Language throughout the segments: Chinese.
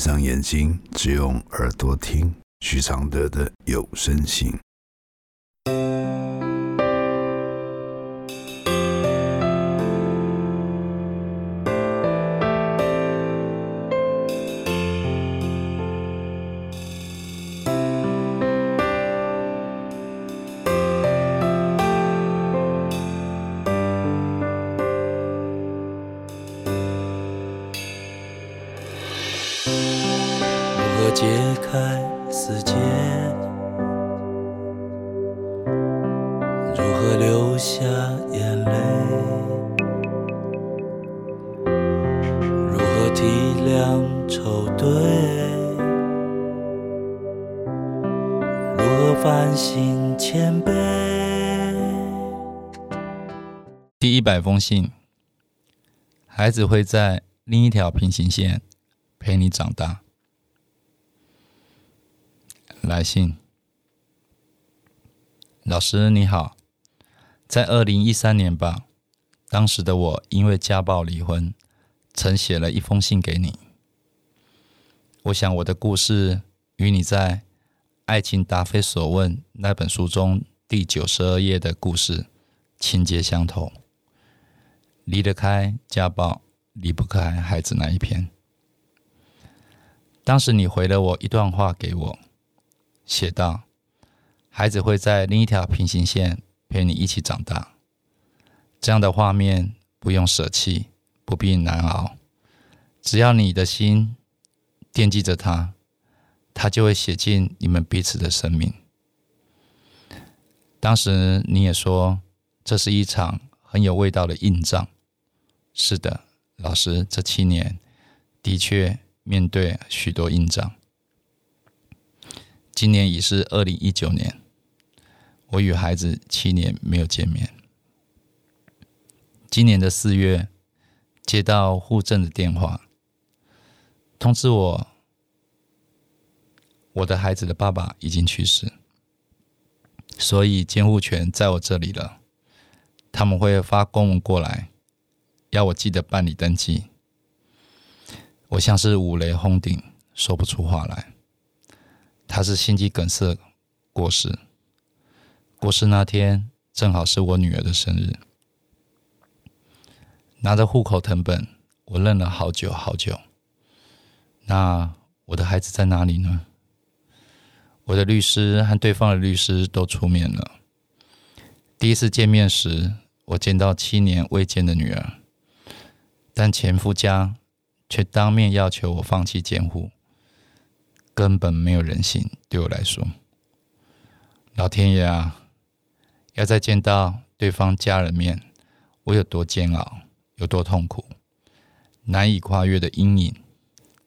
闭上眼睛，只用耳朵听许常德的有声信。下眼泪？如何体谅愁对？如何反省谦卑？第一百封信，孩子会在另一条平行线陪你长大。来信，老师你好，在二零一三年吧，当时的我因为家暴离婚，曾写了一封信给你。我想我的故事与你在《爱情答非所问》那本书中第九十二页的故事情节相同。离得开家暴，离不开孩子那一篇。当时你回了我一段话给我。写道：“孩子会在另一条平行线陪你一起长大。这样的画面不用舍弃，不必难熬。只要你的心惦记着他，他就会写进你们彼此的生命。当时你也说，这是一场很有味道的硬仗。是的，老师，这七年的确面对许多硬仗。”今年已是二零一九年，我与孩子七年没有见面。今年的四月，接到户政的电话，通知我，我的孩子的爸爸已经去世，所以监护权在我这里了。他们会发公文过来，要我记得办理登记。我像是五雷轰顶，说不出话来。他是心肌梗塞过世，过世那天正好是我女儿的生日。拿着户口成本，我愣了好久好久。那我的孩子在哪里呢？我的律师和对方的律师都出面了。第一次见面时，我见到七年未见的女儿，但前夫家却当面要求我放弃监护。根本没有人性，对我来说，老天爷啊，要再见到对方家人面，我有多煎熬，有多痛苦，难以跨越的阴影，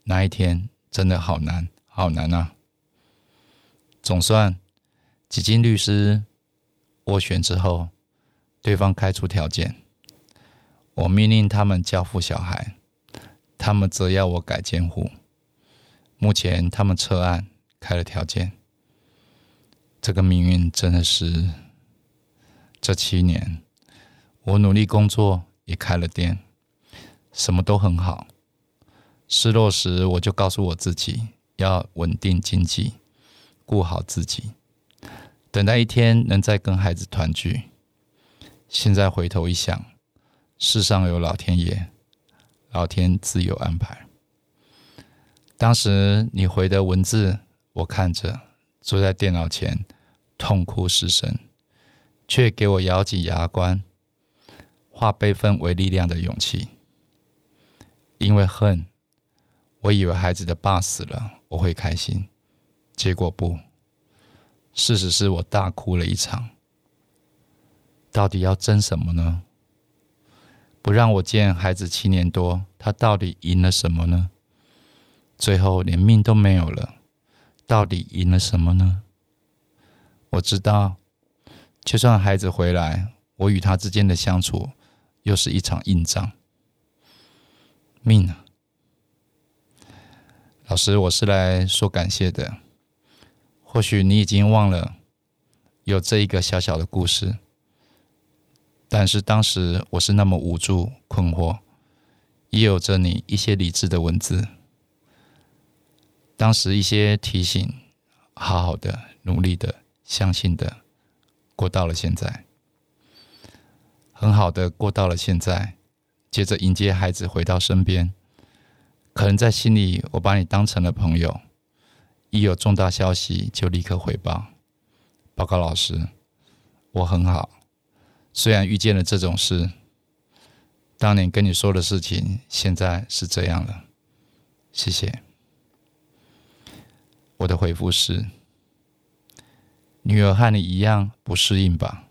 那一天真的好难，好难啊！总算几经律师斡旋之后，对方开出条件，我命令他们交付小孩，他们则要我改监护。目前他们撤案开了条件，这个命运真的是这七年，我努力工作也开了店，什么都很好。失落时我就告诉我自己要稳定经济，顾好自己，等待一天能再跟孩子团聚。现在回头一想，世上有老天爷，老天自有安排。当时你回的文字，我看着，坐在电脑前痛哭失声，却给我咬紧牙关，化悲愤为力量的勇气。因为恨，我以为孩子的爸死了我会开心，结果不，事实是我大哭了一场。到底要争什么呢？不让我见孩子七年多，他到底赢了什么呢？最后连命都没有了，到底赢了什么呢？我知道，就算孩子回来，我与他之间的相处又是一场硬仗。命啊！老师，我是来说感谢的。或许你已经忘了有这一个小小的故事，但是当时我是那么无助、困惑，也有着你一些理智的文字。当时一些提醒，好好的、努力的、相信的，过到了现在，很好的过到了现在。接着迎接孩子回到身边，可能在心里，我把你当成了朋友，一有重大消息就立刻回报。报告老师，我很好，虽然遇见了这种事，当年跟你说的事情，现在是这样了。谢谢。我的回复是：女儿和你一样不适应吧？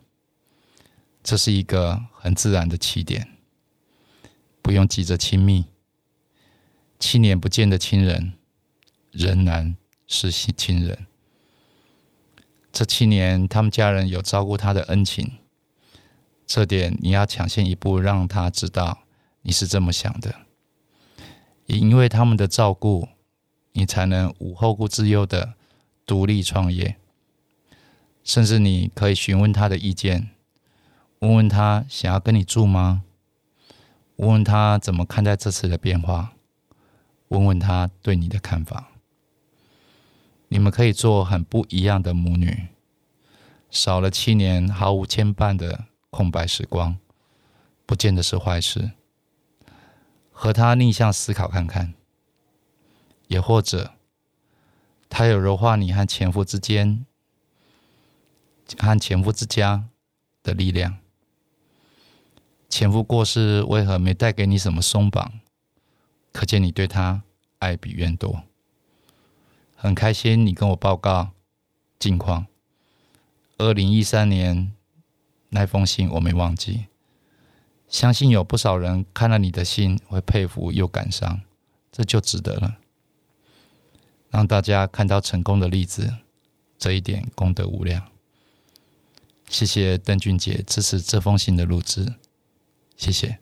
这是一个很自然的起点。不用急着亲密，七年不见的亲人仍然是亲人。这七年，他们家人有照顾他的恩情，这点你要抢先一步，让他知道你是这么想的。也因为他们的照顾，你才能无后顾之忧的独立创业。甚至你可以询问他的意见，问问他想要跟你住吗？问问他怎么看待这次的变化，问问他对你的看法。你们可以做很不一样的母女，少了七年毫无牵绊的空白时光，不见得是坏事。和他逆向思考看看，也或者他有柔化你和前夫之间、和前夫之家的力量。前夫过世，为何没带给你什么松绑？可见你对他爱比怨多。很开心你跟我报告近况。二零一三年那封信我没忘记，相信有不少人看了你的信会佩服又感伤，这就值得了。让大家看到成功的例子，这一点功德无量。谢谢邓俊杰支持这封信的录制。谢谢。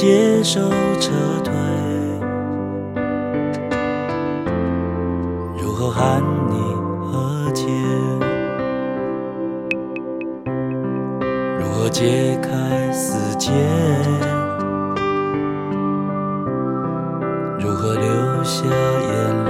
接受撤退？如何喊你和解？如何解开死结？如何流下眼泪？